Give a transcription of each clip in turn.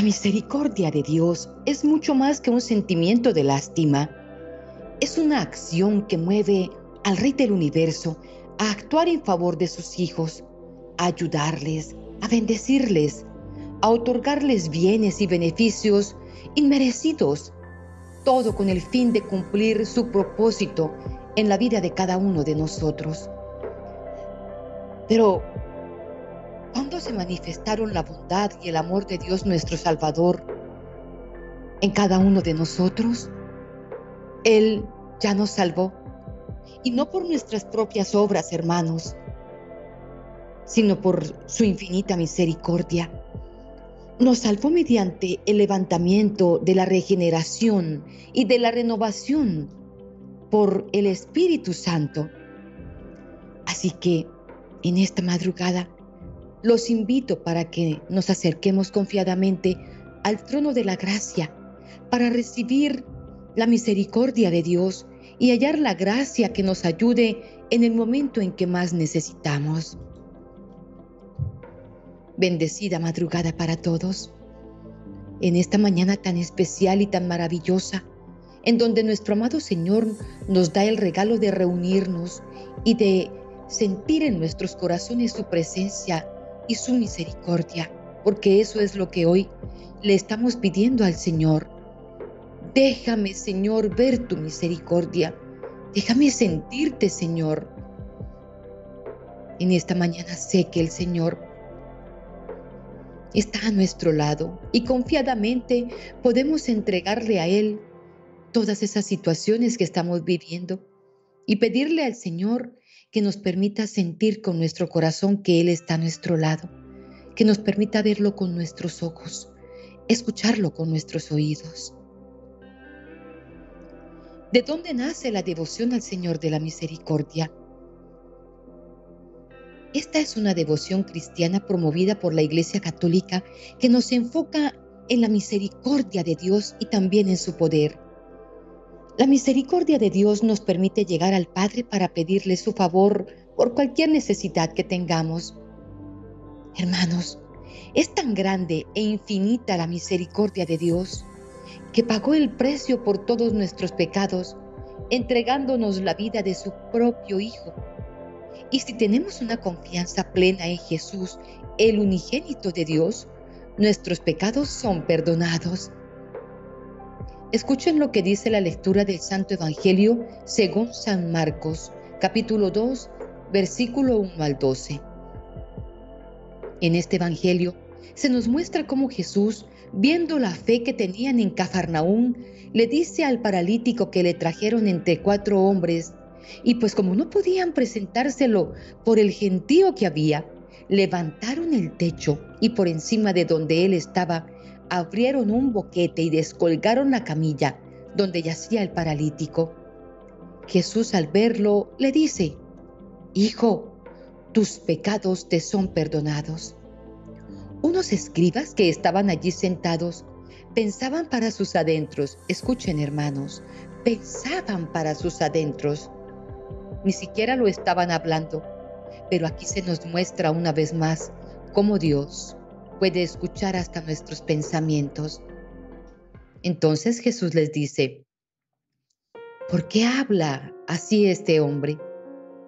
La misericordia de Dios es mucho más que un sentimiento de lástima. Es una acción que mueve al Rey del universo a actuar en favor de sus hijos, a ayudarles, a bendecirles, a otorgarles bienes y beneficios inmerecidos, todo con el fin de cumplir su propósito en la vida de cada uno de nosotros. Pero, ¿cuándo se manifestaron la bondad y el amor de Dios nuestro Salvador en cada uno de nosotros? Él ya nos salvó, y no por nuestras propias obras, hermanos, sino por su infinita misericordia. Nos salvó mediante el levantamiento de la regeneración y de la renovación por el Espíritu Santo. Así que en esta madrugada los invito para que nos acerquemos confiadamente al trono de la gracia para recibir la misericordia de Dios y hallar la gracia que nos ayude en el momento en que más necesitamos. Bendecida madrugada para todos. En esta mañana tan especial y tan maravillosa, en donde nuestro amado Señor nos da el regalo de reunirnos y de sentir en nuestros corazones su presencia y su misericordia, porque eso es lo que hoy le estamos pidiendo al Señor. Déjame, Señor, ver tu misericordia. Déjame sentirte, Señor. En esta mañana sé que el Señor está a nuestro lado y confiadamente podemos entregarle a Él todas esas situaciones que estamos viviendo y pedirle al Señor que nos permita sentir con nuestro corazón que Él está a nuestro lado, que nos permita verlo con nuestros ojos, escucharlo con nuestros oídos. ¿De dónde nace la devoción al Señor de la Misericordia? Esta es una devoción cristiana promovida por la Iglesia Católica que nos enfoca en la misericordia de Dios y también en su poder. La misericordia de Dios nos permite llegar al Padre para pedirle su favor por cualquier necesidad que tengamos. Hermanos, es tan grande e infinita la misericordia de Dios que pagó el precio por todos nuestros pecados, entregándonos la vida de su propio Hijo y si tenemos una confianza plena en Jesús, el unigénito de Dios, nuestros pecados son perdonados. Escuchen lo que dice la lectura del Santo Evangelio según San Marcos, capítulo 2, versículo 1 al 12. En este Evangelio se nos muestra cómo Jesús, viendo la fe que tenían en Cafarnaún, le dice al paralítico que le trajeron entre cuatro hombres y pues como no podían presentárselo por el gentío que había, levantaron el techo y por encima de donde él estaba, abrieron un boquete y descolgaron la camilla donde yacía el paralítico. Jesús al verlo le dice, Hijo, tus pecados te son perdonados. Unos escribas que estaban allí sentados pensaban para sus adentros, escuchen hermanos, pensaban para sus adentros, ni siquiera lo estaban hablando. Pero aquí se nos muestra una vez más cómo Dios puede escuchar hasta nuestros pensamientos. Entonces Jesús les dice, ¿por qué habla así este hombre?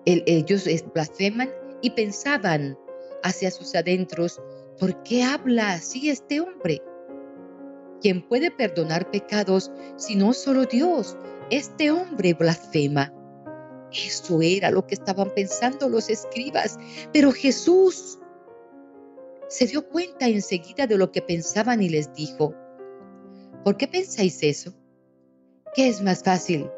ellos blasfeman y pensaban hacia sus adentros, ¿por qué habla así este hombre? ¿Quién puede perdonar pecados si no solo Dios? Este hombre blasfema. Eso era lo que estaban pensando los escribas. Pero Jesús se dio cuenta enseguida de lo que pensaban y les dijo, ¿por qué pensáis eso? ¿Qué es más fácil?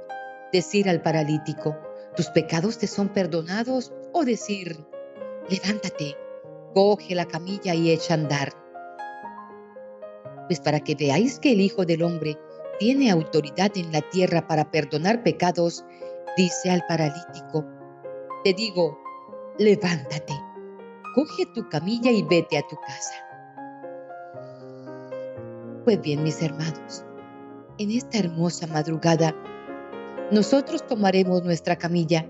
Decir al paralítico, tus pecados te son perdonados o decir, levántate, coge la camilla y echa a andar. Pues para que veáis que el Hijo del Hombre tiene autoridad en la tierra para perdonar pecados, dice al paralítico, te digo, levántate, coge tu camilla y vete a tu casa. Pues bien, mis hermanos, en esta hermosa madrugada, nosotros tomaremos nuestra camilla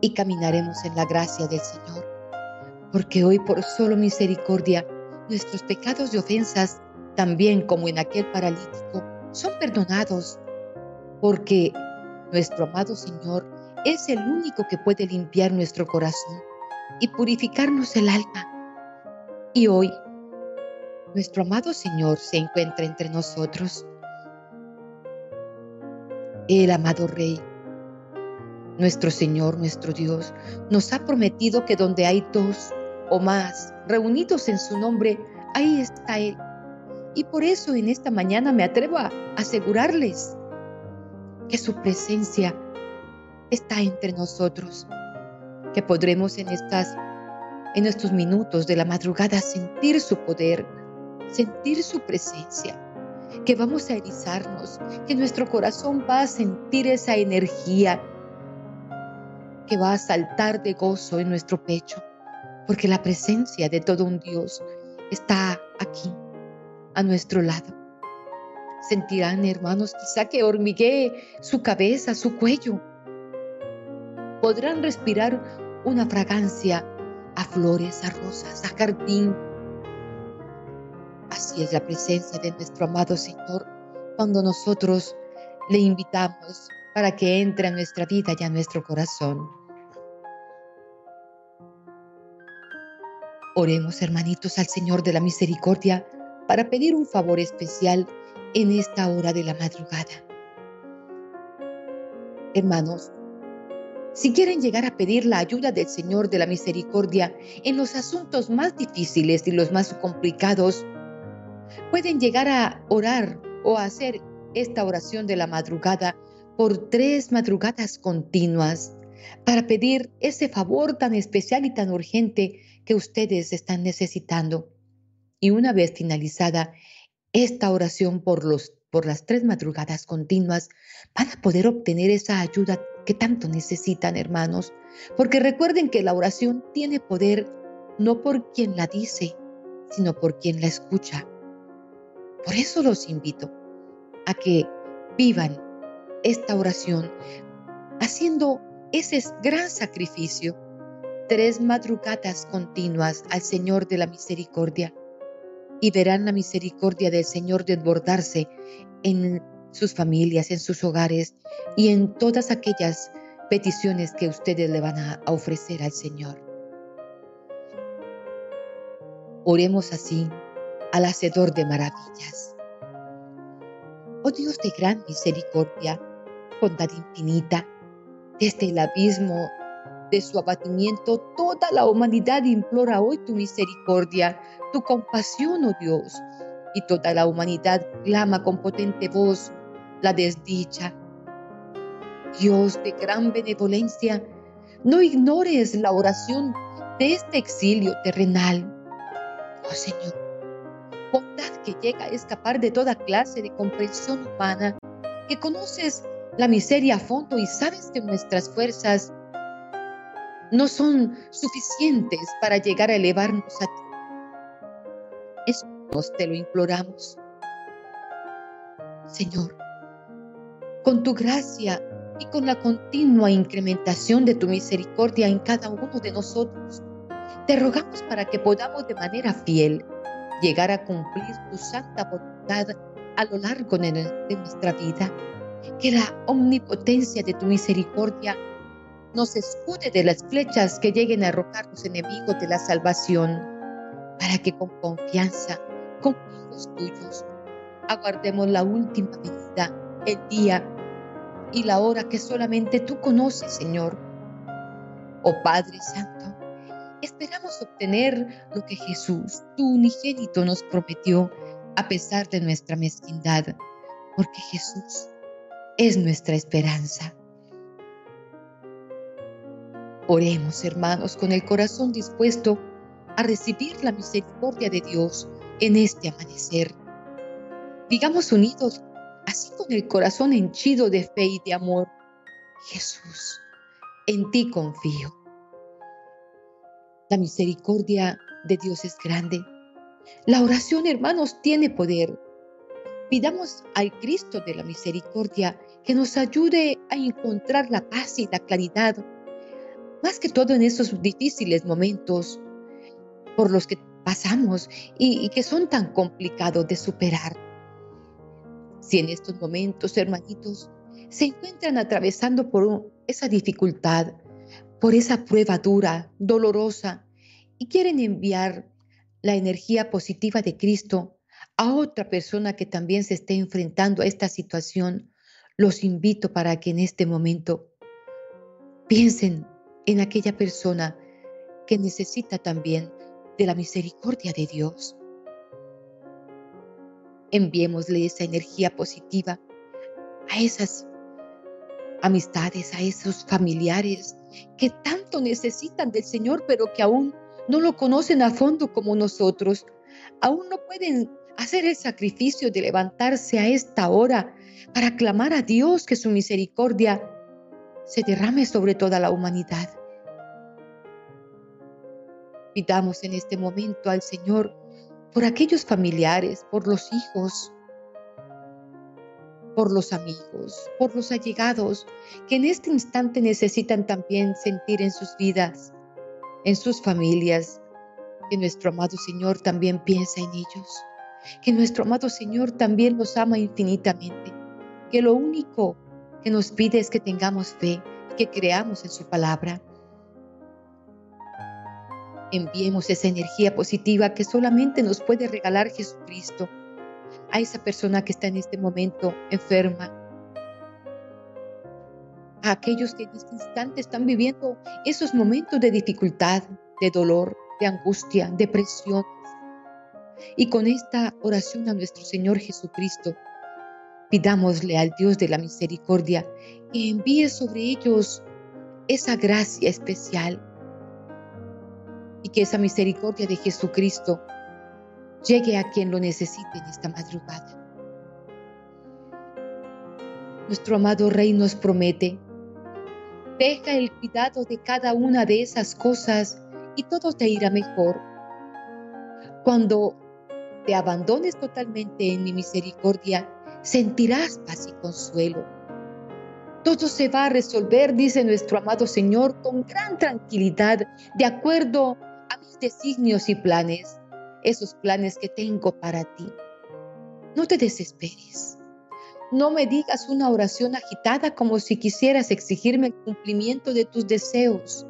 y caminaremos en la gracia del Señor, porque hoy por solo misericordia nuestros pecados y ofensas también como en aquel paralítico, son perdonados, porque nuestro amado Señor es el único que puede limpiar nuestro corazón y purificarnos el alma. Y hoy, nuestro amado Señor se encuentra entre nosotros. El amado Rey, nuestro Señor, nuestro Dios, nos ha prometido que donde hay dos o más reunidos en su nombre, ahí está Él. Y por eso en esta mañana me atrevo a asegurarles que su presencia está entre nosotros, que podremos en estas en estos minutos de la madrugada sentir su poder, sentir su presencia, que vamos a erizarnos, que nuestro corazón va a sentir esa energía que va a saltar de gozo en nuestro pecho, porque la presencia de todo un Dios está aquí, a nuestro lado. Sentirán, hermanos, quizá que hormiguee su cabeza, su cuello. Podrán respirar una fragancia a flores, a rosas, a jardín. Así es la presencia de nuestro amado Señor cuando nosotros le invitamos para que entre a nuestra vida y a nuestro corazón. Oremos, hermanitos, al Señor de la Misericordia para pedir un favor especial en esta hora de la madrugada. Hermanos, si quieren llegar a pedir la ayuda del Señor de la Misericordia en los asuntos más difíciles y los más complicados, pueden llegar a orar o a hacer esta oración de la madrugada por tres madrugadas continuas para pedir ese favor tan especial y tan urgente que ustedes están necesitando. Y una vez finalizada esta oración por, por las tres madrugadas continuas, van a poder obtener esa ayuda que tanto necesitan, hermanos, porque recuerden que la oración tiene poder no por quien la dice, sino por quien la escucha. Por eso los invito a que vivan esta oración haciendo ese gran sacrificio, tres madrugadas continuas al Señor de la Misericordia, y verán la misericordia del Señor desbordarse en sus familias, en sus hogares y en todas aquellas peticiones que ustedes le van a ofrecer al Señor. Oremos así al Hacedor de maravillas. Oh Dios de gran misericordia, bondad infinita, desde el abismo de su abatimiento, toda la humanidad implora hoy tu misericordia, tu compasión, oh Dios, y toda la humanidad clama con potente voz la desdicha. Dios de gran benevolencia, no ignores la oración de este exilio terrenal. Oh Señor, bondad que llega a escapar de toda clase de comprensión humana, que conoces la miseria a fondo y sabes que nuestras fuerzas no son suficientes para llegar a elevarnos a ti. Eso te lo imploramos. Señor, con tu gracia y con la continua incrementación de tu misericordia en cada uno de nosotros. Te rogamos para que podamos de manera fiel llegar a cumplir tu santa voluntad a lo largo de nuestra vida. Que la omnipotencia de tu misericordia nos escude de las flechas que lleguen a arrojar los enemigos de la salvación, para que con confianza, con hijos tuyos, aguardemos la última venida, el día y la hora que solamente tú conoces, Señor. Oh Padre Santo, esperamos obtener lo que Jesús, tu unigénito, nos prometió a pesar de nuestra mezquindad, porque Jesús es nuestra esperanza. Oremos, hermanos, con el corazón dispuesto a recibir la misericordia de Dios en este amanecer. Digamos unidos así con el corazón henchido de fe y de amor. Jesús, en ti confío. La misericordia de Dios es grande. La oración, hermanos, tiene poder. Pidamos al Cristo de la misericordia que nos ayude a encontrar la paz y la claridad, más que todo en esos difíciles momentos por los que pasamos y, que son tan complicados de superar. Si en estos momentos, hermanitos, se encuentran atravesando por esa dificultad, por esa prueba dura, dolorosa, y quieren enviar la energía positiva de Cristo a otra persona que también se esté enfrentando a esta situación, los invito para que en este momento piensen en aquella persona que necesita también de la misericordia de Dios. Enviémosle esa energía positiva a esas amistades, a esos familiares que tanto necesitan del Señor, pero que aún no lo conocen a fondo como nosotros. Aún no pueden hacer el sacrificio de levantarse a esta hora para clamar a Dios que su misericordia se derrame sobre toda la humanidad. Pidamos en este momento al Señor por aquellos familiares, por los hijos, por los amigos, por los allegados que en este instante necesitan también sentir en sus vidas, en sus familias, que nuestro amado Señor también piensa en ellos, que nuestro amado Señor también los ama infinitamente, que lo único que nos pide es que tengamos fe, que creamos en su palabra. Enviemos esa energía positiva que solamente nos puede regalar Jesucristo a esa persona que está en este momento enferma, a aquellos que en este instante están viviendo esos momentos de dificultad, de dolor, de angustia, depresión. Y con esta oración a nuestro Señor Jesucristo, Pidámosle al Dios de la misericordia que envíe sobre ellos esa gracia especial y que esa misericordia de Jesucristo llegue a quien lo necesite en esta madrugada. Nuestro amado Rey nos promete, deja el cuidado de cada una de esas cosas y todo te irá mejor. Cuando te abandones totalmente en mi misericordia, sentirás paz y consuelo. Todo se va a resolver, dice nuestro amado Señor, con gran tranquilidad, de acuerdo a mis designios y planes, esos planes que tengo para ti. No te desesperes. No me digas una oración agitada como si quisieras exigirme el cumplimiento de tus deseos.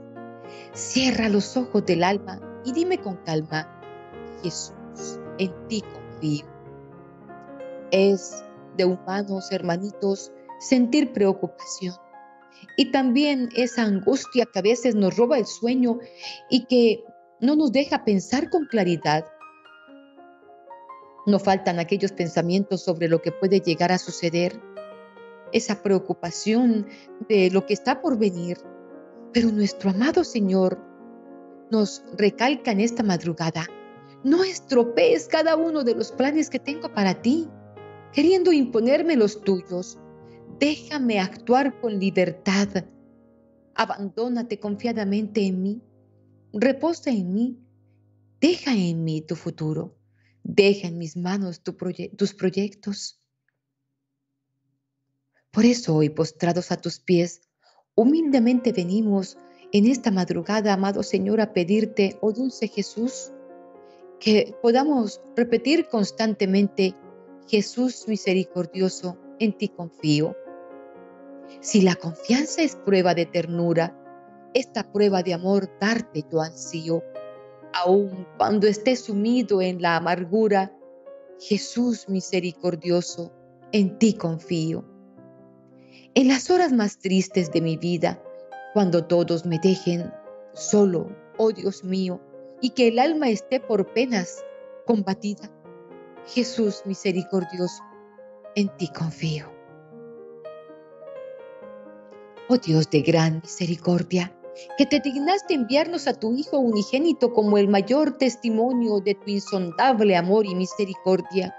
Cierra los ojos del alma y dime con calma, Jesús, en ti confío. Es de humanos, hermanitos, sentir preocupación. Y también esa angustia que a veces nos roba el sueño y que no nos deja pensar con claridad. No faltan aquellos pensamientos sobre lo que puede llegar a suceder, esa preocupación de lo que está por venir. Pero nuestro amado Señor nos recalca en esta madrugada, no estropees cada uno de los planes que tengo para ti queriendo imponerme los tuyos. Déjame actuar con libertad. Abandónate confiadamente en mí. Reposa en mí. Deja en mí tu futuro. Deja en mis manos tus proyectos. Por eso hoy, postrados a tus pies, humildemente venimos en esta madrugada, amado Señor, a pedirte, oh dulce Jesús, que podamos repetir constantemente Jesús misericordioso, en ti confío. Si la confianza es prueba de ternura, esta prueba de amor darte yo ansío. Aun cuando esté sumido en la amargura, Jesús misericordioso, en ti confío. En las horas más tristes de mi vida, cuando todos me dejen solo, oh Dios mío, y que el alma esté por penas combatida, Jesús misericordioso, en ti confío. Oh Dios de gran misericordia, que te dignaste enviarnos a tu Hijo unigénito como el mayor testimonio de tu insondable amor y misericordia.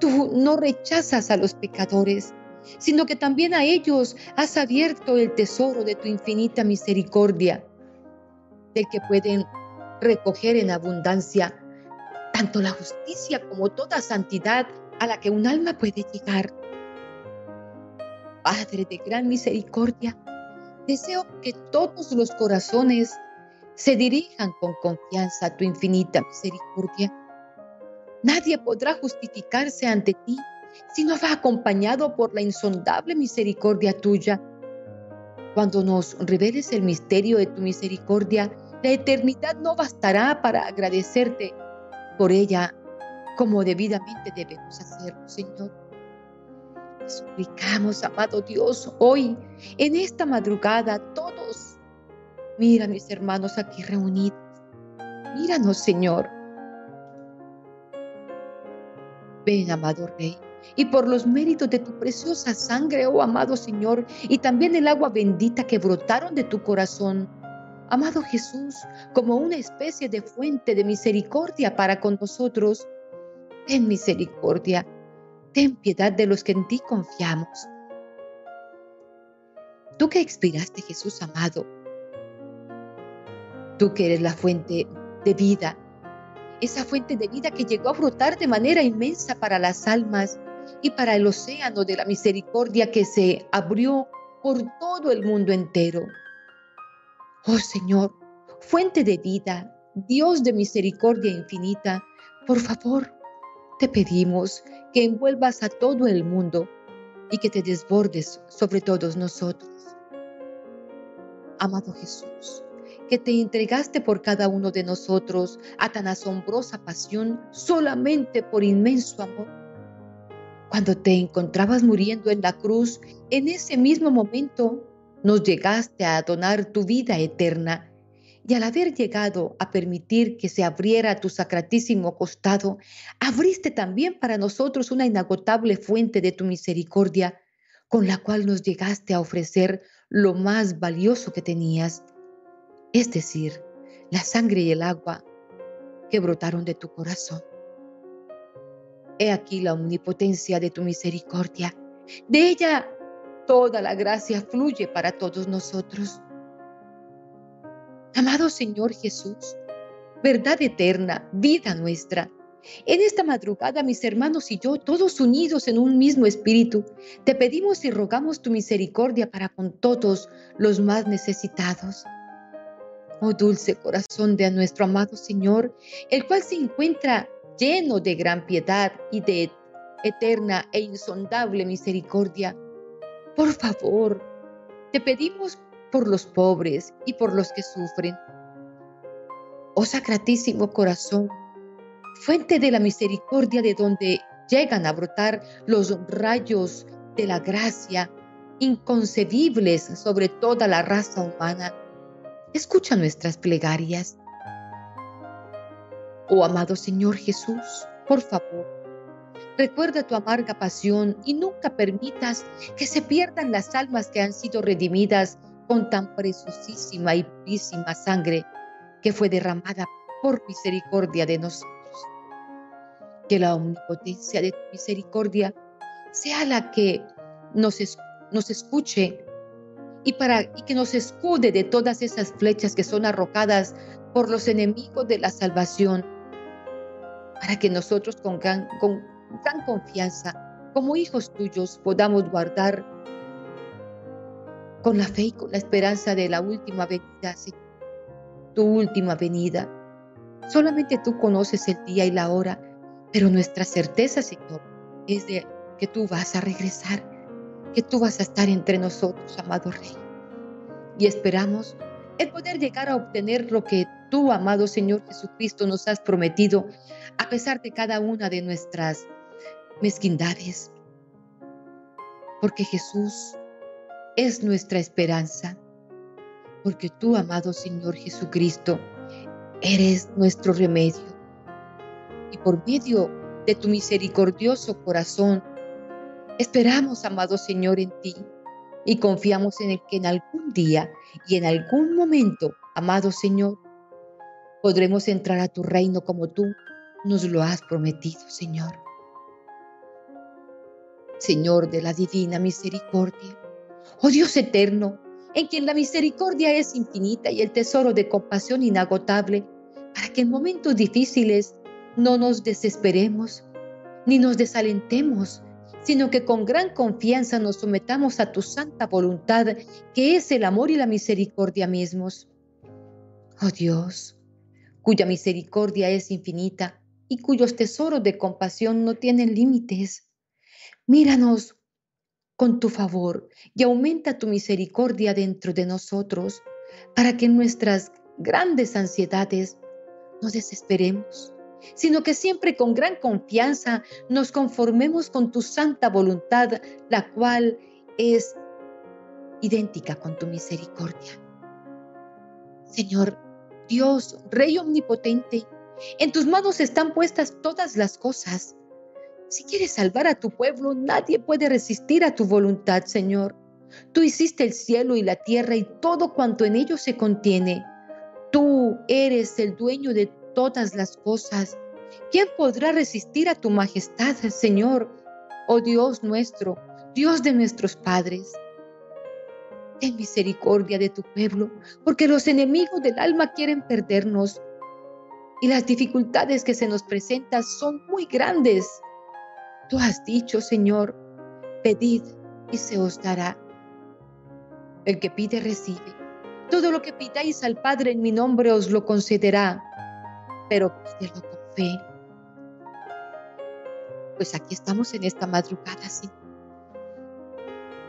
Tú no rechazas a los pecadores, sino que también a ellos has abierto el tesoro de tu infinita misericordia, del que pueden recoger en abundancia tanto la justicia como toda santidad a la que un alma puede llegar. Padre de gran misericordia, deseo que todos los corazones se dirijan con confianza a tu infinita misericordia. Nadie podrá justificarse ante ti si no va acompañado por la insondable misericordia tuya. Cuando nos reveles el misterio de tu misericordia, la eternidad no bastará para agradecerte por ella como debidamente debemos hacerlo, Señor. Suplicamos, amado Dios, hoy, en esta madrugada, todos, mira mis hermanos aquí reunidos, míranos, Señor. Ven, amado Rey, y por los méritos de tu preciosa sangre, oh amado Señor, y también el agua bendita que brotaron de tu corazón, amado Jesús, como una especie de fuente de misericordia para con nosotros, ten misericordia, ten piedad de los que en ti confiamos. Tú que expiraste, Jesús amado, tú que eres la fuente de vida, esa fuente de vida que llegó a brotar de manera inmensa para las almas y para el océano de la misericordia que se abrió por todo el mundo entero. Oh Señor, fuente de vida, Dios de misericordia infinita, por favor, te pedimos que envuelvas a todo el mundo y que te desbordes sobre todos nosotros. Amado Jesús, que te entregaste por cada uno de nosotros a tan asombrosa pasión solamente por inmenso amor. Cuando te encontrabas muriendo en la cruz, en ese mismo momento nos llegaste a donar tu vida eterna y al haber llegado a permitir que se abriera tu sacratísimo costado, abriste también para nosotros una inagotable fuente de tu misericordia, con la cual nos llegaste a ofrecer lo más valioso que tenías, es decir, la sangre y el agua que brotaron de tu corazón. He aquí la omnipotencia de tu misericordia. De ella toda la gracia fluye para todos nosotros. Amado Señor Jesús, verdad eterna, vida nuestra. En esta madrugada, mis hermanos y yo, todos unidos en un mismo espíritu, te pedimos y rogamos tu misericordia para con todos los más necesitados. Oh dulce corazón de nuestro amado Señor, el cual se encuentra lleno de gran piedad y de eterna e insondable misericordia. Por favor, te pedimos por los pobres y por los que sufren. Oh Sacratísimo Corazón, fuente de la misericordia de donde llegan a brotar los rayos de la gracia inconcebibles sobre toda la raza humana, escucha nuestras plegarias. Oh amado Señor Jesús, por favor, recuerda tu amarga pasión y nunca permitas que se pierdan las almas que han sido redimidas con tan preciosísima y purísima sangre que fue derramada por misericordia de nosotros. Que la omnipotencia de tu misericordia sea la que nos, nos escuche y, para, y que nos escude de todas esas flechas que son arrojadas por los enemigos de la salvación, para que nosotros con gran, con gran confianza, como hijos tuyos, podamos guardar con la fe y con la esperanza de la última venida, Señor, tu última venida. Solamente tú conoces el día y la hora, pero nuestra certeza, Señor, es de que tú vas a regresar, que tú vas a estar entre nosotros, amado Rey. Y esperamos el poder llegar a obtener lo que tú, amado Señor Jesucristo, nos has prometido, a pesar de cada una de nuestras mezquindades. Porque Jesús es nuestra esperanza, porque tú, amado Señor Jesucristo, eres nuestro remedio. Y por medio de tu misericordioso corazón, esperamos, amado Señor, en ti y confiamos en el que en algún día y en algún momento, amado Señor, podremos entrar a tu reino como tú nos lo has prometido, Señor. Señor de la divina misericordia, Oh Dios eterno, en quien la misericordia es infinita y el tesoro de compasión inagotable, para que en momentos difíciles no nos desesperemos ni nos desalentemos, sino que con gran confianza nos sometamos a tu santa voluntad, que es el amor y la misericordia mismos. Oh Dios, cuya misericordia es infinita y cuyos tesoros de compasión no tienen límites. Míranos con tu favor y aumenta tu misericordia dentro de nosotros para que en nuestras grandes ansiedades no desesperemos, sino que siempre con gran confianza nos conformemos con tu santa voluntad, la cual es idéntica con tu misericordia. Señor, Dios, Rey omnipotente, en tus manos están puestas todas las cosas. Si quieres salvar a tu pueblo, nadie puede resistir a tu voluntad, Señor. Tú hiciste el cielo y la tierra y todo cuanto en ellos se contiene. Tú eres el dueño de todas las cosas. ¿Quién podrá resistir a tu majestad, Señor? Oh Dios nuestro, Dios de nuestros padres. Ten misericordia de tu pueblo, porque los enemigos del alma quieren perdernos y las dificultades que se nos presentan son muy grandes. Tú has dicho, Señor, pedid y se os dará. El que pide recibe. Todo lo que pidáis al Padre en mi nombre os lo concederá, pero pídelo con fe. Pues aquí estamos en esta madrugada, sí.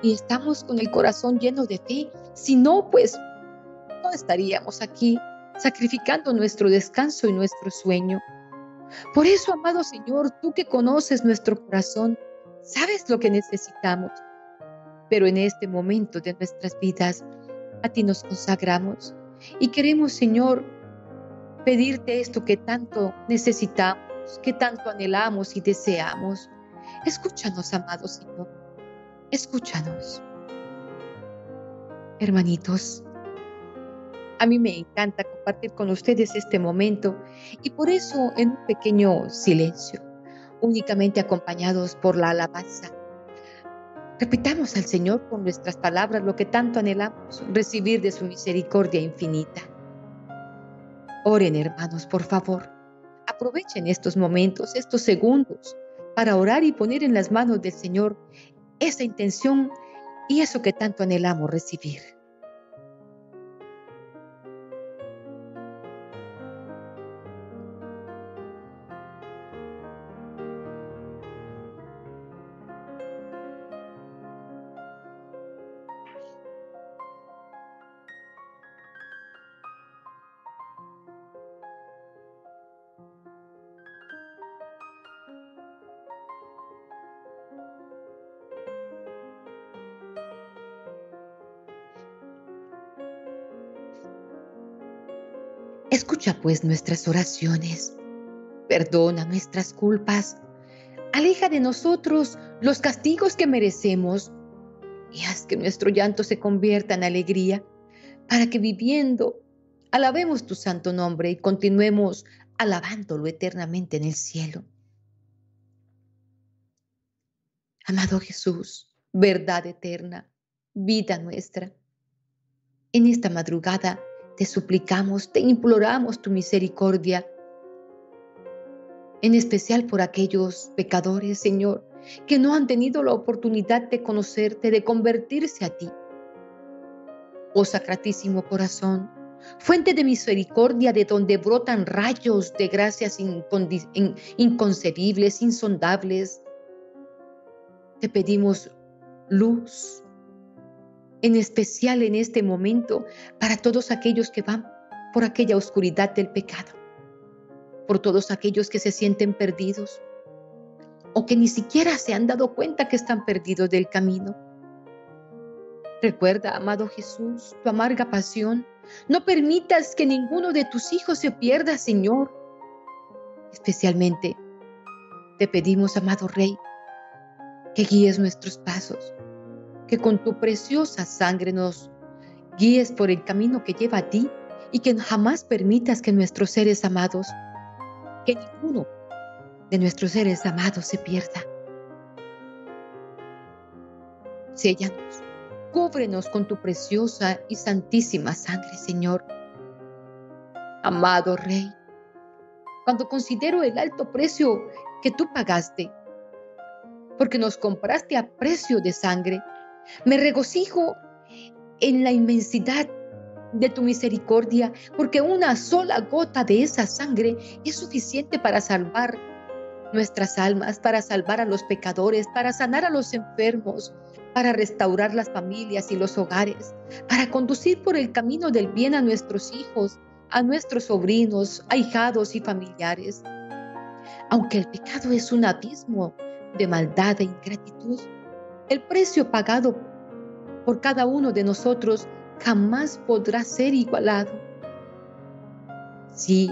Y estamos con el corazón lleno de fe. Si no, pues no estaríamos aquí sacrificando nuestro descanso y nuestro sueño. Por eso, amado Señor, tú que conoces nuestro corazón, sabes lo que necesitamos. Pero en este momento de nuestras vidas, a ti nos consagramos y queremos, Señor, pedirte esto que tanto necesitamos, que tanto anhelamos y deseamos. Escúchanos, amado Señor. Escúchanos. Hermanitos, a mí me encanta compartir con ustedes este momento y por eso en un pequeño silencio, únicamente acompañados por la alabanza, repitamos al Señor con nuestras palabras lo que tanto anhelamos recibir de su misericordia infinita. Oren hermanos, por favor. Aprovechen estos momentos, estos segundos, para orar y poner en las manos del Señor esa intención y eso que tanto anhelamos recibir. Escucha pues nuestras oraciones, perdona nuestras culpas, aleja de nosotros los castigos que merecemos. Y haz que nuestro llanto se convierta en alegría, para que viviendo alabemos tu santo nombre y continuemos alabándolo eternamente en el cielo. Amado Jesús, verdad eterna, vida nuestra, en esta madrugada, te suplicamos, te imploramos tu misericordia, en especial por aquellos pecadores, Señor, que no han tenido la oportunidad de conocerte, de convertirse a ti. Oh Sacratísimo Corazón, fuente de misericordia de donde brotan rayos de gracias inconcebibles, insondables, te pedimos luz, en especial en este momento para todos aquellos que van por aquella oscuridad del pecado, por todos aquellos que se sienten perdidos o que ni siquiera se han dado cuenta que están perdidos del camino. Recuerda, amado Jesús, tu amarga pasión. No permitas que ninguno de tus hijos se pierda, Señor. Especialmente te pedimos, amado Rey, que guíes nuestros pasos, que con tu preciosa sangre nos guíes por el camino que lleva a ti y que jamás permitas que nuestros seres amados, que ninguno de nuestros seres amados se pierda. Séllanos, cúbrenos con tu preciosa y santísima sangre, Señor. Amado Rey, cuando considero el alto precio que tú pagaste, porque nos compraste a precio de sangre, me regocijo en la inmensidad de tu misericordia, porque una sola gota de esa sangre es suficiente para salvar nuestras almas, para salvar a los pecadores, para sanar a los enfermos, para restaurar las familias y los hogares, para conducir por el camino del bien a nuestros hijos, a nuestros sobrinos, ahijados y familiares. Aunque el pecado es un abismo de maldad e ingratitud, el precio pagado por cada uno de nosotros jamás podrá ser igualado. Sí,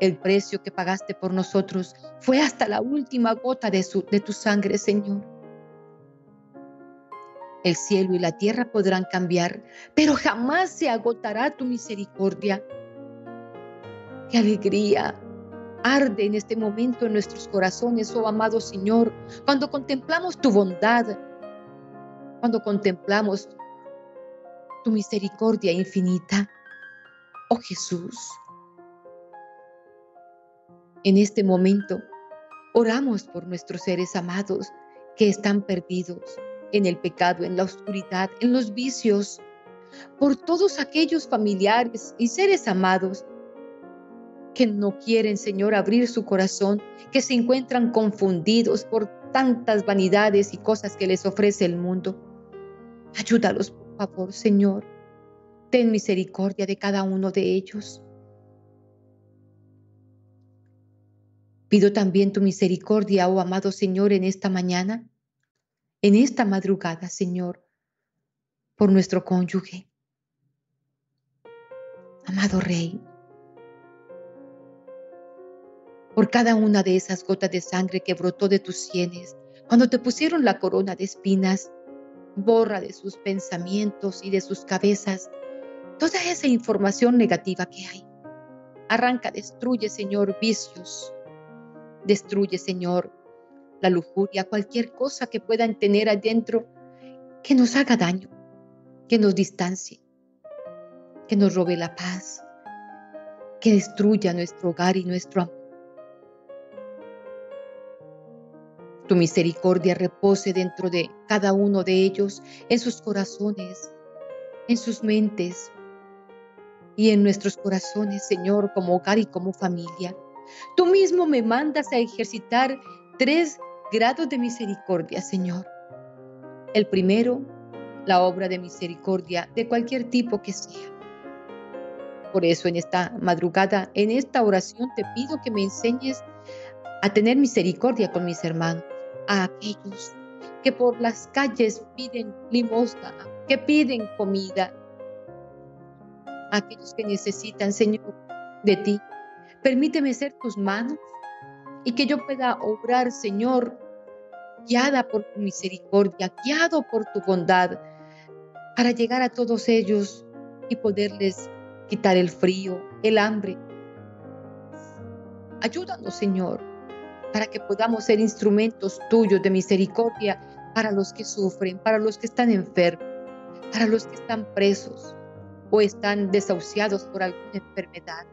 el precio que pagaste por nosotros fue hasta la última gota de, de tu sangre, Señor. El cielo y la tierra podrán cambiar, pero jamás se agotará tu misericordia. Qué alegría arde en este momento en nuestros corazones, oh amado Señor, cuando contemplamos tu bondad, cuando contemplamos tu misericordia infinita. Oh Jesús, en este momento oramos por nuestros seres amados que están perdidos en el pecado, en la oscuridad, en los vicios, por todos aquellos familiares y seres amados que no quieren, Señor, abrir su corazón, que se encuentran confundidos por tantas vanidades y cosas que les ofrece el mundo. Ayúdalos, por favor, Señor. Ten misericordia de cada uno de ellos. Pido también tu misericordia, oh amado Señor, en esta mañana en esta madrugada, Señor, por nuestro cónyuge. Amado Rey, por cada una de esas gotas de sangre que brotó de tus sienes, cuando te pusieron la corona de espinas, borra de sus pensamientos y de sus cabezas toda esa información negativa que hay. Arranca, destruye, Señor, vicios. Destruye, Señor, la lujuria, cualquier cosa que puedan tener adentro que nos haga daño, que nos distancie, que nos robe la paz, que destruya nuestro hogar y nuestro amor. Tu misericordia repose dentro de cada uno de ellos, en sus corazones, en sus mentes y en nuestros corazones, Señor, como hogar y como familia. Tú mismo me mandas a ejercitar tres grados de misericordia, Señor. El primero, la obra de misericordia de cualquier tipo que sea. Por eso en esta madrugada, en esta oración, te pido que me enseñes a tener misericordia con mis hermanos, a aquellos que por las calles piden limosna, que piden comida, a aquellos que necesitan, Señor, de ti. Permíteme ser tus manos y que yo pueda obrar, Señor, guiada por tu misericordia, guiado por tu bondad, para llegar a todos ellos y poderles quitar el frío, el hambre. Ayúdanos, Señor, para que podamos ser instrumentos tuyos de misericordia para los que sufren, para los que están enfermos, para los que están presos o están desahuciados por alguna enfermedad.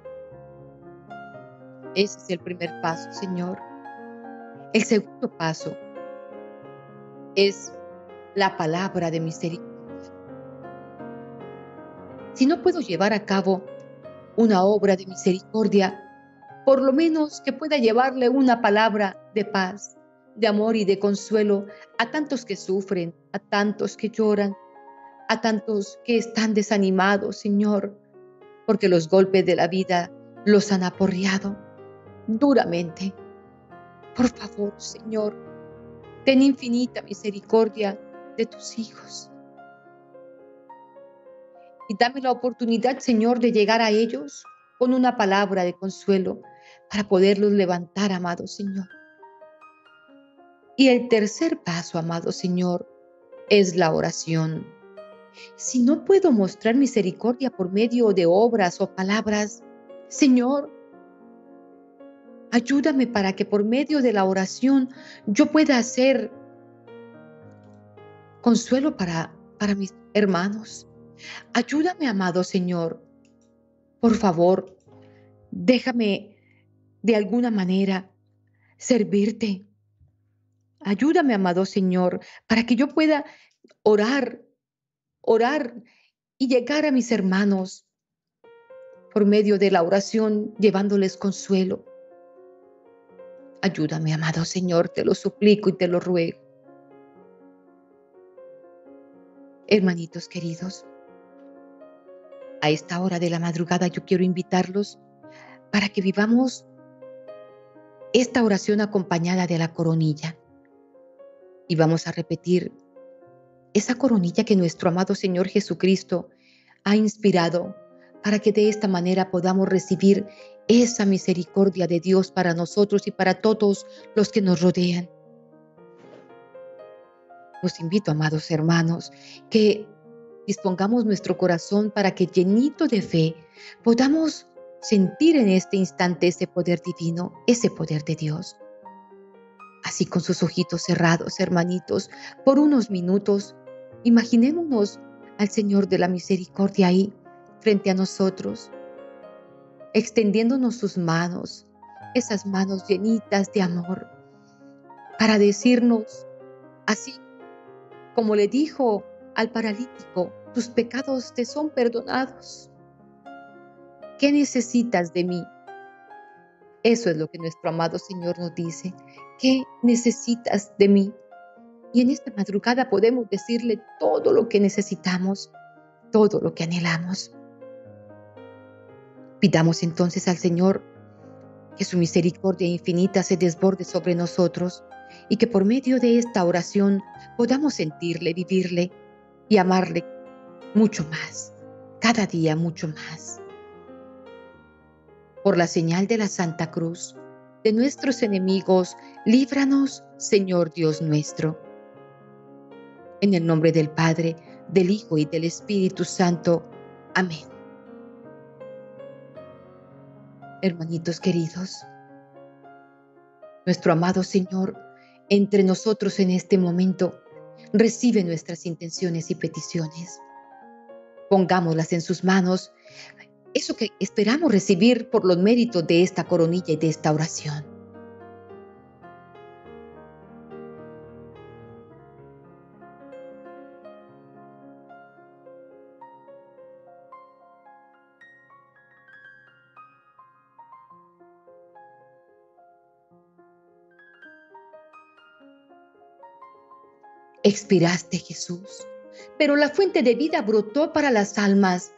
Ese es el primer paso, Señor. El segundo paso es la palabra de misericordia. Si no puedo llevar a cabo una obra de misericordia, por lo menos que pueda llevarle una palabra de paz, de amor y de consuelo a tantos que sufren, a tantos que lloran, a tantos que están desanimados, Señor, porque los golpes de la vida los han aporreado duramente. Por favor, Señor, ten infinita misericordia de tus hijos. Y dame la oportunidad, Señor, de llegar a ellos con una palabra de consuelo para poderlos levantar, amado Señor. Y el tercer paso, amado Señor, es la oración. Si no puedo mostrar misericordia por medio de obras o palabras, Señor, Ayúdame para que por medio de la oración yo pueda hacer consuelo para, para mis hermanos. Ayúdame, amado Señor. Por favor, déjame de alguna manera servirte. Ayúdame, amado Señor, para que yo pueda orar, orar y llegar a mis hermanos por medio de la oración, llevándoles consuelo. Ayúdame, amado Señor, te lo suplico y te lo ruego. Hermanitos queridos, a esta hora de la madrugada yo quiero invitarlos para que vivamos esta oración acompañada de la coronilla. Y vamos a repetir esa coronilla que nuestro amado Señor Jesucristo ha inspirado para que de esta manera podamos recibir esa misericordia de Dios para nosotros y para todos los que nos rodean. Os invito, amados hermanos, que dispongamos nuestro corazón para que llenito de fe podamos sentir en este instante ese poder divino, ese poder de Dios. Así con sus ojitos cerrados, hermanitos, por unos minutos, imaginémonos al Señor de la misericordia ahí frente a nosotros, extendiéndonos sus manos, esas manos llenitas de amor, para decirnos, así como le dijo al paralítico, tus pecados te son perdonados. ¿Qué necesitas de mí? Eso es lo que nuestro amado Señor nos dice. ¿Qué necesitas de mí? Y en esta madrugada podemos decirle todo lo que necesitamos, todo lo que anhelamos. Pidamos entonces al Señor que su misericordia infinita se desborde sobre nosotros y que por medio de esta oración podamos sentirle, vivirle y amarle mucho más, cada día mucho más. Por la señal de la Santa Cruz, de nuestros enemigos, líbranos, Señor Dios nuestro. En el nombre del Padre, del Hijo y del Espíritu Santo. Amén. hermanitos queridos. Nuestro amado Señor, entre nosotros en este momento, recibe nuestras intenciones y peticiones. Pongámoslas en sus manos, eso que esperamos recibir por los méritos de esta coronilla y de esta oración. Expiraste, Jesús, pero la fuente de vida brotó para las almas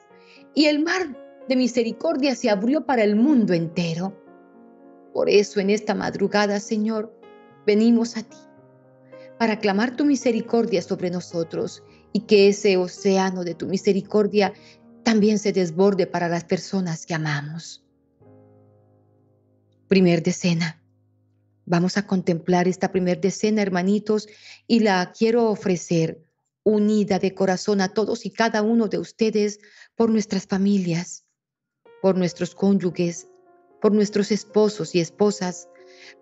y el mar de misericordia se abrió para el mundo entero. Por eso en esta madrugada, Señor, venimos a ti para clamar tu misericordia sobre nosotros y que ese océano de tu misericordia también se desborde para las personas que amamos. Primer decena. Vamos a contemplar esta primer decena, hermanitos, y la quiero ofrecer unida de corazón a todos y cada uno de ustedes por nuestras familias, por nuestros cónyuges, por nuestros esposos y esposas,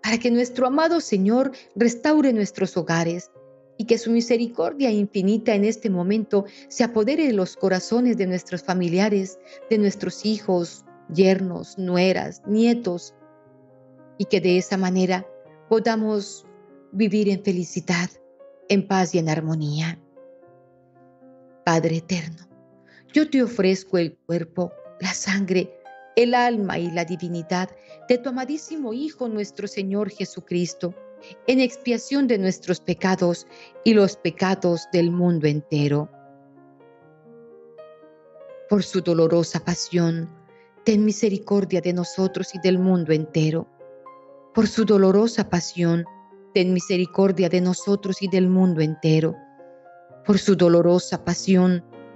para que nuestro amado Señor restaure nuestros hogares y que su misericordia infinita en este momento se apodere de los corazones de nuestros familiares, de nuestros hijos, yernos, nueras, nietos, y que de esa manera podamos vivir en felicidad, en paz y en armonía. Padre eterno, yo te ofrezco el cuerpo, la sangre, el alma y la divinidad de tu amadísimo Hijo nuestro Señor Jesucristo, en expiación de nuestros pecados y los pecados del mundo entero. Por su dolorosa pasión, ten misericordia de nosotros y del mundo entero por su dolorosa pasión, ten misericordia de nosotros y del mundo entero. Por su dolorosa pasión,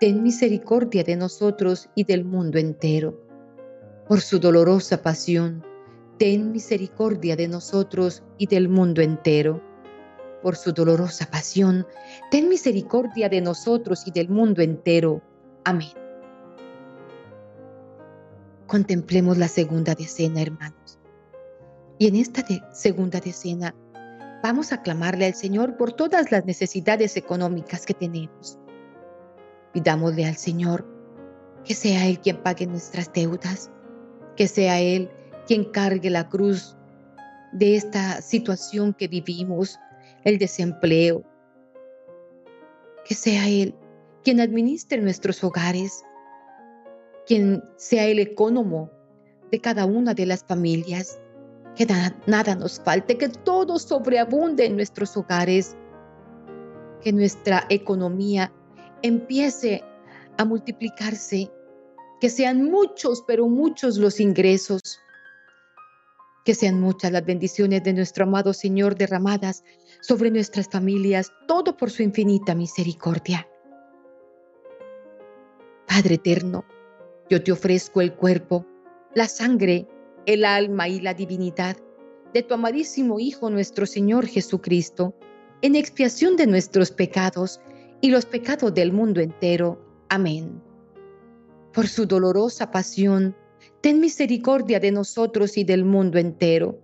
ten misericordia de nosotros y del mundo entero. Por su dolorosa pasión, ten misericordia de nosotros y del mundo entero. Por su dolorosa pasión, ten misericordia de nosotros y del mundo entero. Amén. contemplemos la segunda decena, hermanos. Y en esta segunda decena vamos a clamarle al Señor por todas las necesidades económicas que tenemos. Pidámosle al Señor que sea Él quien pague nuestras deudas, que sea Él quien cargue la cruz de esta situación que vivimos, el desempleo, que sea Él quien administre nuestros hogares, quien sea el economo de cada una de las familias, que nada nos falte, que todo sobreabunde en nuestros hogares, que nuestra economía empiece a multiplicarse, que sean muchos, pero muchos los ingresos, que sean muchas las bendiciones de nuestro amado Señor derramadas sobre nuestras familias, todo por su infinita misericordia. Padre eterno, yo te ofrezco el cuerpo, la sangre, el alma y la divinidad de tu amadísimo Hijo nuestro Señor Jesucristo, en expiación de nuestros pecados y los pecados del mundo entero. Amén. Por su dolorosa pasión, ten misericordia de nosotros y del mundo entero.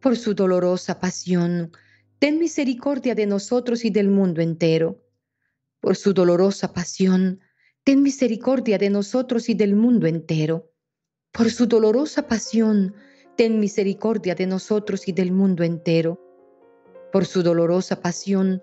Por su dolorosa pasión, ten misericordia de nosotros y del mundo entero. Por su dolorosa pasión, ten misericordia de nosotros y del mundo entero. Por su dolorosa pasión, ten misericordia de nosotros y del mundo entero. Por su dolorosa pasión,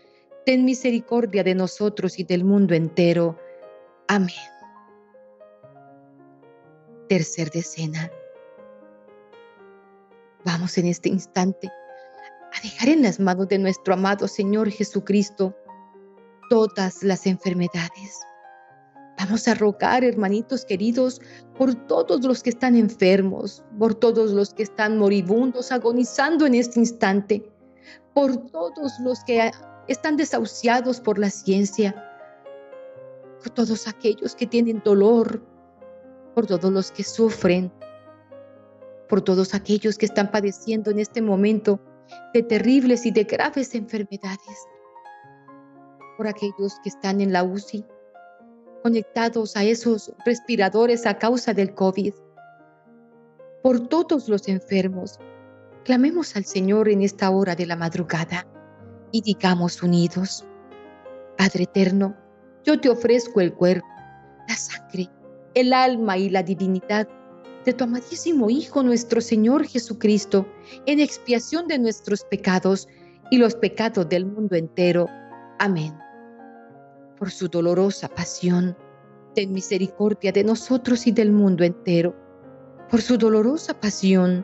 ten misericordia de nosotros y del mundo entero. Amén. Tercer decena. Vamos en este instante a dejar en las manos de nuestro amado Señor Jesucristo todas las enfermedades Vamos a rogar, hermanitos queridos, por todos los que están enfermos, por todos los que están moribundos, agonizando en este instante, por todos los que están desahuciados por la ciencia, por todos aquellos que tienen dolor, por todos los que sufren, por todos aquellos que están padeciendo en este momento de terribles y de graves enfermedades, por aquellos que están en la UCI, conectados a esos respiradores a causa del COVID. Por todos los enfermos, clamemos al Señor en esta hora de la madrugada y digamos unidos, Padre eterno, yo te ofrezco el cuerpo, la sangre, el alma y la divinidad de tu amadísimo Hijo nuestro Señor Jesucristo en expiación de nuestros pecados y los pecados del mundo entero. Amén por su dolorosa pasión, ten misericordia de nosotros y del mundo entero. Por su dolorosa pasión,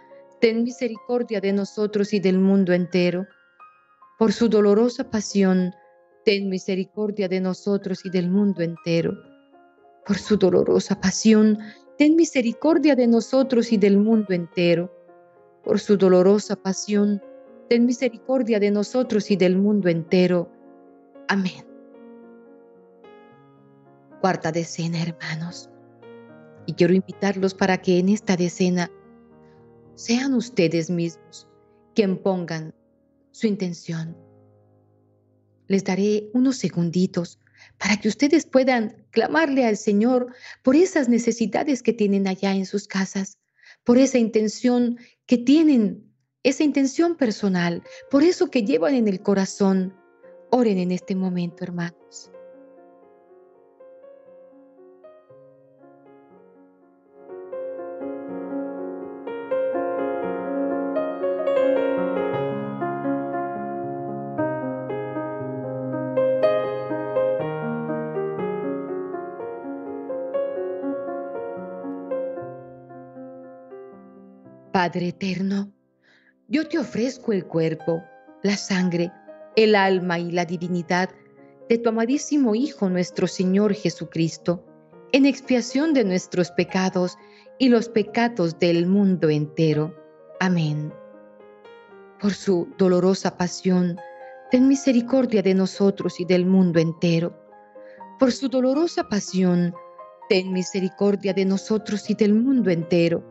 ten misericordia de nosotros y del mundo entero. Por su dolorosa pasión, ten misericordia de nosotros y del mundo entero. Por su dolorosa pasión, ten misericordia de nosotros y del mundo entero. Por su dolorosa pasión, ten misericordia de nosotros y del mundo entero. Amén cuarta decena, hermanos. Y quiero invitarlos para que en esta decena sean ustedes mismos quien pongan su intención. Les daré unos segunditos para que ustedes puedan clamarle al Señor por esas necesidades que tienen allá en sus casas, por esa intención que tienen, esa intención personal, por eso que llevan en el corazón. Oren en este momento, hermanos. Padre eterno, yo te ofrezco el cuerpo, la sangre, el alma y la divinidad de tu amadísimo Hijo nuestro Señor Jesucristo, en expiación de nuestros pecados y los pecados del mundo entero. Amén. Por su dolorosa pasión, ten misericordia de nosotros y del mundo entero. Por su dolorosa pasión, ten misericordia de nosotros y del mundo entero.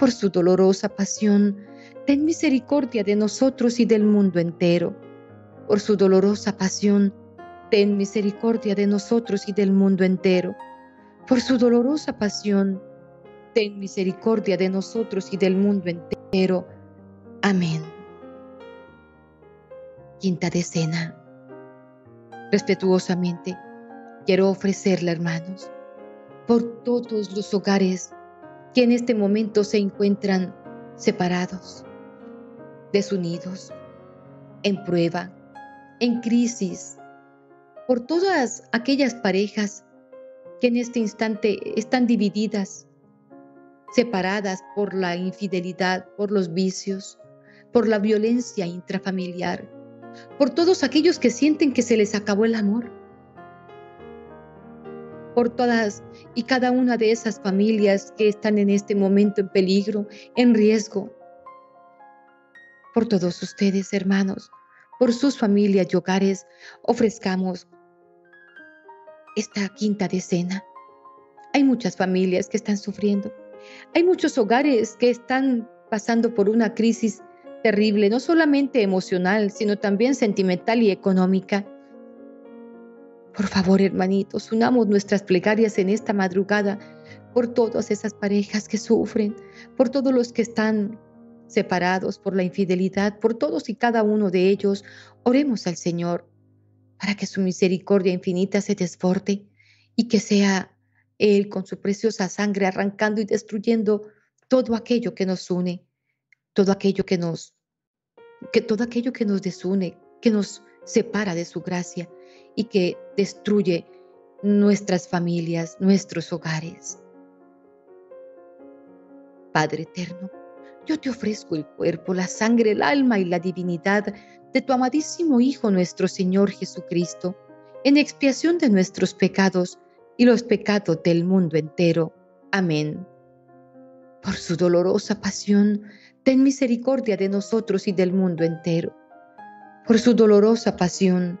Por su dolorosa pasión, ten misericordia de nosotros y del mundo entero por su dolorosa pasión, ten misericordia de nosotros y del mundo entero. Por su dolorosa pasión, ten misericordia de nosotros y del mundo entero. Amén. Quinta decena. Respetuosamente, quiero ofrecerle, hermanos, por todos los hogares que en este momento se encuentran separados, desunidos, en prueba, en crisis, por todas aquellas parejas que en este instante están divididas, separadas por la infidelidad, por los vicios, por la violencia intrafamiliar, por todos aquellos que sienten que se les acabó el amor, por todas y cada una de esas familias que están en este momento en peligro, en riesgo, por todos ustedes, hermanos, por sus familias y hogares, ofrezcamos esta quinta decena. Hay muchas familias que están sufriendo. Hay muchos hogares que están pasando por una crisis terrible, no solamente emocional, sino también sentimental y económica. Por favor, hermanitos, unamos nuestras plegarias en esta madrugada por todas esas parejas que sufren, por todos los que están separados por la infidelidad, por todos y cada uno de ellos, oremos al Señor para que su misericordia infinita se desborde y que sea Él con su preciosa sangre arrancando y destruyendo todo aquello que nos une, todo aquello que nos, que todo aquello que nos desune, que nos separa de su gracia y que destruye nuestras familias, nuestros hogares. Padre eterno, yo te ofrezco el cuerpo, la sangre, el alma y la divinidad de tu amadísimo Hijo nuestro Señor Jesucristo, en expiación de nuestros pecados y los pecados del mundo entero. Amén. Por su dolorosa pasión, ten misericordia de nosotros y del mundo entero. Por su dolorosa pasión,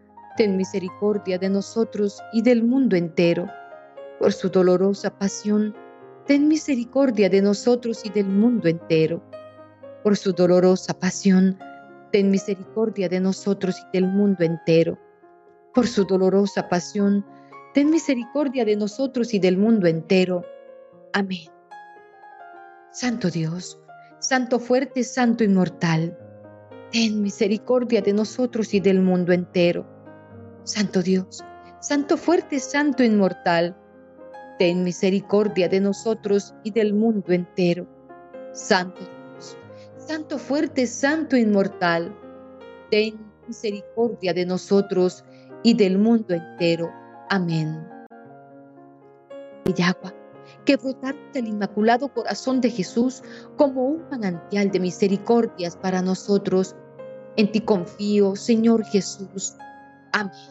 ten misericordia de nosotros y del mundo entero. Por su dolorosa pasión, ten misericordia de nosotros y del mundo entero. Por su dolorosa pasión, ten misericordia de nosotros y del mundo entero. Por su dolorosa pasión, ten misericordia de nosotros y del mundo entero. Amén. Santo Dios, Santo fuerte, Santo inmortal, ten misericordia de nosotros y del mundo entero. Santo Dios, Santo fuerte, Santo inmortal, ten misericordia de nosotros y del mundo entero. Santo Dios, Santo fuerte, Santo inmortal, ten misericordia de nosotros y del mundo entero. Amén. Y que brotar del Inmaculado Corazón de Jesús como un manantial de misericordias para nosotros. En ti confío, Señor Jesús. Amén.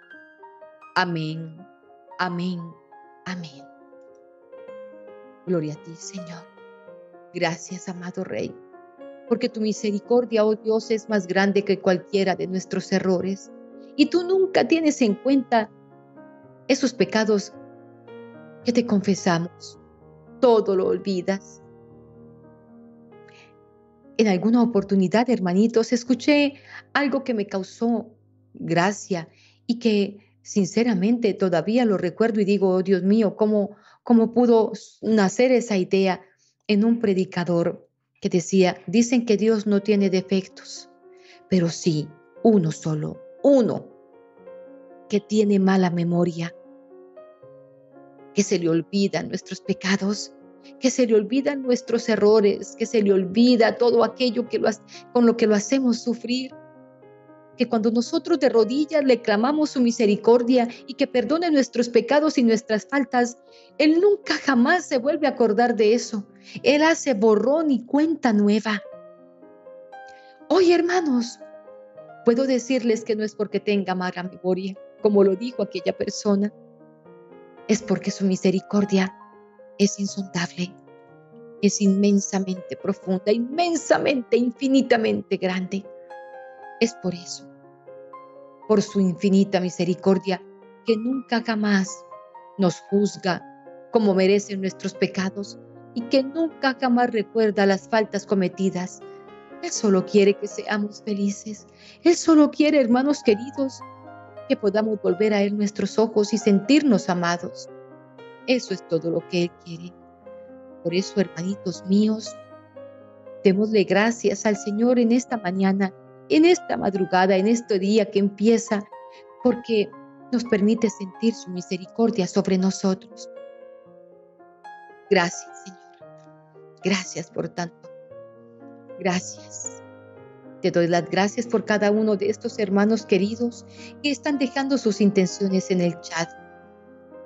Amén, amén, amén. Gloria a ti, Señor. Gracias, amado Rey, porque tu misericordia, oh Dios, es más grande que cualquiera de nuestros errores. Y tú nunca tienes en cuenta esos pecados que te confesamos. Todo lo olvidas. En alguna oportunidad, hermanitos, escuché algo que me causó gracia y que sinceramente todavía lo recuerdo y digo, oh Dios mío, ¿cómo, cómo pudo nacer esa idea en un predicador que decía, dicen que Dios no tiene defectos, pero sí, uno solo, uno, que tiene mala memoria, que se le olvidan nuestros pecados, que se le olvidan nuestros errores, que se le olvida todo aquello que lo, con lo que lo hacemos sufrir que cuando nosotros de rodillas le clamamos su misericordia y que perdone nuestros pecados y nuestras faltas, Él nunca jamás se vuelve a acordar de eso. Él hace borrón y cuenta nueva. Hoy, hermanos, puedo decirles que no es porque tenga mala memoria, como lo dijo aquella persona, es porque su misericordia es insondable, es inmensamente profunda, inmensamente, infinitamente grande. Es por eso por su infinita misericordia, que nunca jamás nos juzga como merecen nuestros pecados y que nunca jamás recuerda las faltas cometidas. Él solo quiere que seamos felices. Él solo quiere, hermanos queridos, que podamos volver a Él nuestros ojos y sentirnos amados. Eso es todo lo que Él quiere. Por eso, hermanitos míos, démosle gracias al Señor en esta mañana en esta madrugada, en este día que empieza, porque nos permite sentir su misericordia sobre nosotros. Gracias, Señor. Gracias por tanto. Gracias. Te doy las gracias por cada uno de estos hermanos queridos que están dejando sus intenciones en el chat.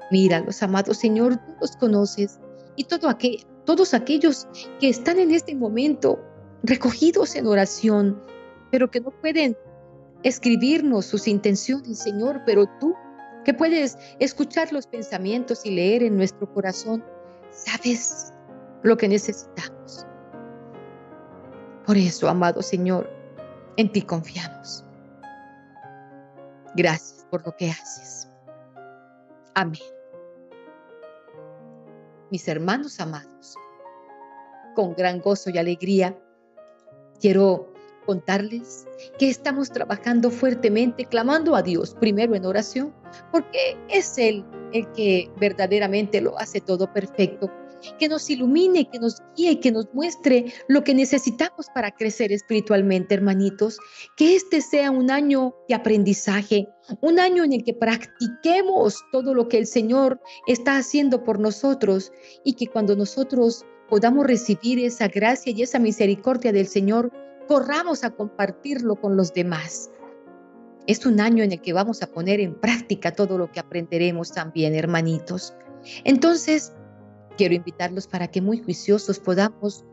Mira, los amados Señor, tú los conoces y todo aquel, todos aquellos que están en este momento recogidos en oración, pero que no pueden escribirnos sus intenciones, Señor, pero tú que puedes escuchar los pensamientos y leer en nuestro corazón, sabes lo que necesitamos. Por eso, amado Señor, en ti confiamos. Gracias por lo que haces. Amén. Mis hermanos amados, con gran gozo y alegría, quiero contarles que estamos trabajando fuertemente, clamando a Dios primero en oración, porque es Él el que verdaderamente lo hace todo perfecto. Que nos ilumine, que nos guíe, que nos muestre lo que necesitamos para crecer espiritualmente, hermanitos. Que este sea un año de aprendizaje, un año en el que practiquemos todo lo que el Señor está haciendo por nosotros y que cuando nosotros podamos recibir esa gracia y esa misericordia del Señor, corramos a compartirlo con los demás. Es un año en el que vamos a poner en práctica todo lo que aprenderemos también, hermanitos. Entonces, quiero invitarlos para que muy juiciosos podamos,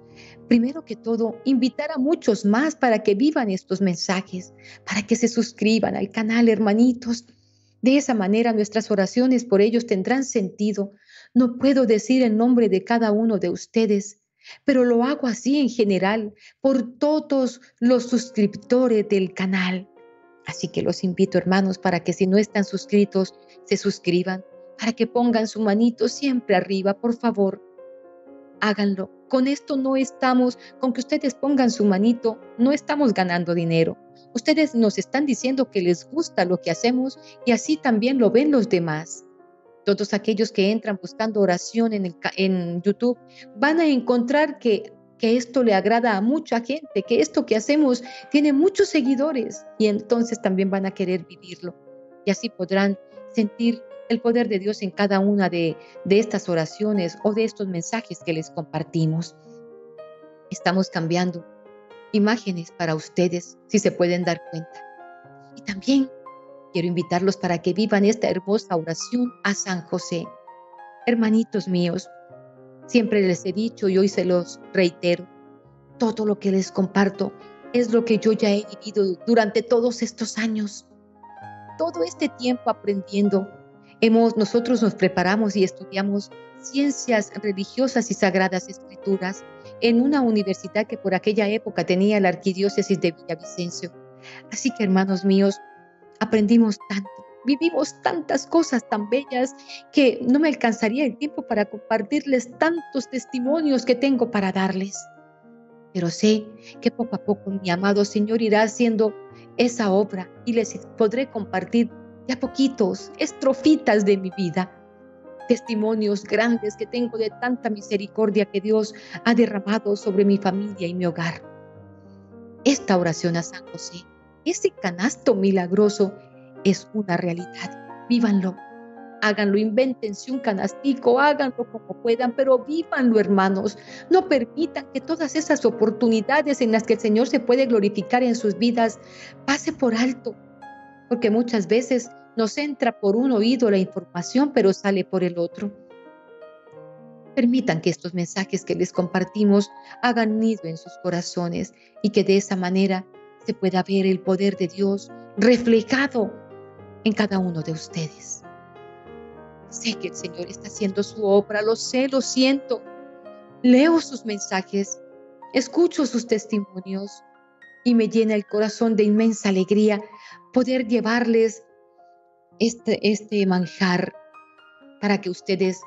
primero que todo, invitar a muchos más para que vivan estos mensajes, para que se suscriban al canal, hermanitos. De esa manera nuestras oraciones por ellos tendrán sentido. No puedo decir el nombre de cada uno de ustedes, pero lo hago así en general por todos los suscriptores del canal. Así que los invito, hermanos, para que si no están suscritos, se suscriban, para que pongan su manito siempre arriba, por favor. Háganlo. Con esto no estamos, con que ustedes pongan su manito, no estamos ganando dinero. Ustedes nos están diciendo que les gusta lo que hacemos y así también lo ven los demás. Todos aquellos que entran buscando oración en, YouTube van a encontrar que, que esto le agrada a mucha gente, que esto que hacemos tiene muchos seguidores y entonces también van a querer vivirlo. Y así podrán sentir el poder de Dios en cada una de, de estas oraciones o de estos mensajes que les compartimos. Estamos cambiando imágenes para ustedes, si se pueden dar cuenta. Y también quiero invitarlos para que vivan esta hermosa oración a San José. Hermanitos míos, siempre les he dicho y hoy se los reitero, todo lo que les comparto es lo que yo ya he vivido durante todos estos años. Todo este tiempo aprendiendo, hemos nosotros nos preparamos y estudiamos ciencias religiosas y sagradas escrituras en una universidad que por aquella época tenía la arquidiócesis de Villavicencio. Así que hermanos míos, aprendimos tanto, vivimos tantas cosas tan bellas que no me alcanzaría el tiempo para compartirles tantos testimonios que tengo para darles. Pero sé que poco a poco mi amado Señor irá haciendo esa obra y les podré compartir de a poquitos, estrofitas de mi vida testimonios grandes que tengo de tanta misericordia que Dios ha derramado sobre mi familia y mi hogar. Esta oración a San José, ese canasto milagroso, es una realidad. Vívanlo, háganlo, invéntense un canastico, háganlo como puedan, pero vívanlo, hermanos. No permitan que todas esas oportunidades en las que el Señor se puede glorificar en sus vidas pase por alto, porque muchas veces nos entra por un oído la información, pero sale por el otro. Permitan que estos mensajes que les compartimos hagan nido en sus corazones y que de esa manera se pueda ver el poder de Dios reflejado en cada uno de ustedes. Sé que el Señor está haciendo su obra, lo sé, lo siento. Leo sus mensajes, escucho sus testimonios y me llena el corazón de inmensa alegría poder llevarles este, este manjar para que ustedes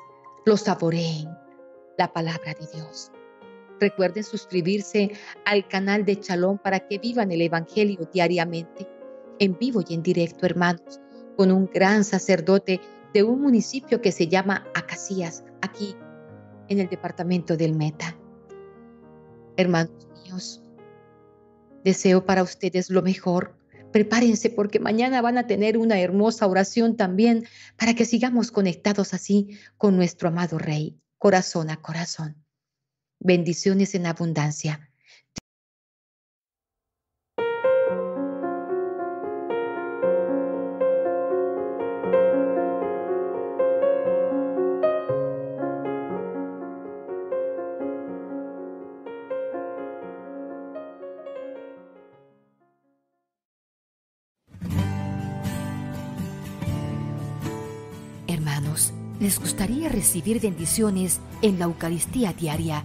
lo saboreen, la palabra de Dios. Recuerden suscribirse al canal de Chalón para que vivan el Evangelio diariamente, en vivo y en directo, hermanos, con un gran sacerdote de un municipio que se llama Acacías, aquí en el departamento del Meta. Hermanos míos, deseo para ustedes lo mejor Prepárense porque mañana van a tener una hermosa oración también para que sigamos conectados así con nuestro amado Rey, corazón a corazón. Bendiciones en abundancia. ¿Les gustaría recibir bendiciones en la Eucaristía diaria,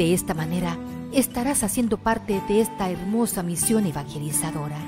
De esta manera estarás haciendo parte de esta hermosa misión evangelizadora.